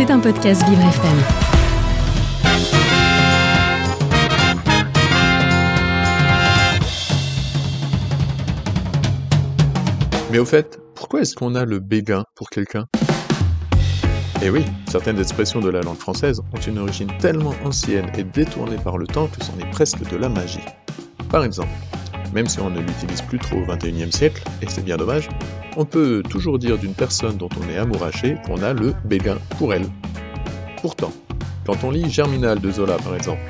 C'est un podcast Vivre FM. Mais au fait, pourquoi est-ce qu'on a le béguin pour quelqu'un? Eh oui, certaines expressions de la langue française ont une origine tellement ancienne et détournée par le temps que c'en est presque de la magie. Par exemple, même si on ne l'utilise plus trop au XXIe siècle, et c'est bien dommage, on peut toujours dire d'une personne dont on est amouraché qu'on a le béguin pour elle. Pourtant, quand on lit Germinal de Zola par exemple,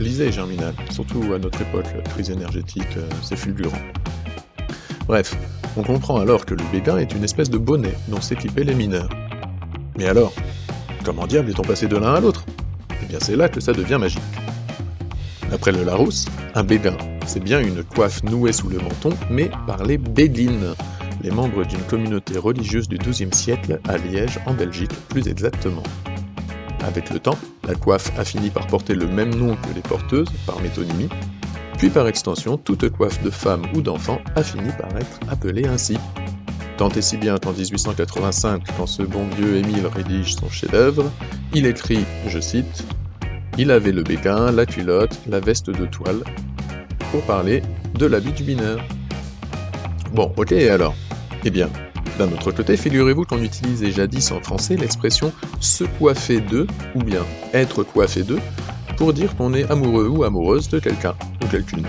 lisez Germinal, surtout à notre époque, crise énergétique, euh, c'est fulgurant. Bref, on comprend alors que le béguin est une espèce de bonnet dont s'équipaient les mineurs. Mais alors, comment diable est-on passé de l'un à l'autre? Eh bien c'est là que ça devient magique. D'après le Larousse, un béguin, c'est bien une coiffe nouée sous le menton, mais par les béguines, les membres d'une communauté religieuse du XIIe siècle à Liège, en Belgique plus exactement. Avec le temps, la coiffe a fini par porter le même nom que les porteuses, par métonymie, puis par extension, toute coiffe de femme ou d'enfant a fini par être appelée ainsi. Tant et si bien qu'en 1885, quand ce bon vieux Émile rédige son chef-d'œuvre, il écrit, je cite, Il avait le béguin, la culotte, la veste de toile, pour parler de l'habit du mineur. Bon, ok alors? Eh bien, d'un autre côté, figurez-vous qu'on utilisait jadis en français l'expression se coiffer de ou bien être coiffé de pour dire qu'on est amoureux ou amoureuse de quelqu'un ou quelqu'une.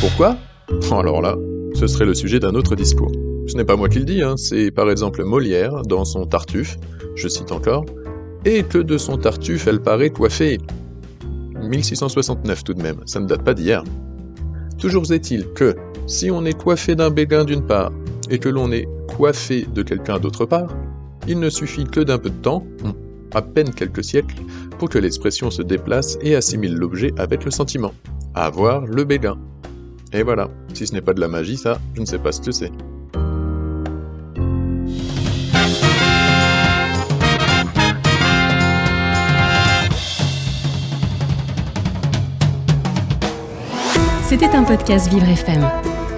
Pourquoi? Alors là, ce serait le sujet d'un autre discours. Ce n'est pas moi qui le dis, hein, c'est par exemple Molière dans son Tartuffe, je cite encore, et que de son Tartuffe elle paraît coiffée. 1669 tout de même, ça ne date pas d'hier. Toujours est-il que, si on est coiffé d'un béguin d'une part, et que l'on est coiffé de quelqu'un d'autre part, il ne suffit que d'un peu de temps, à peine quelques siècles, pour que l'expression se déplace et assimile l'objet avec le sentiment. Avoir le béguin. Et voilà, si ce n'est pas de la magie, ça, je ne sais pas ce que c'est. C'était un podcast Vivre FM.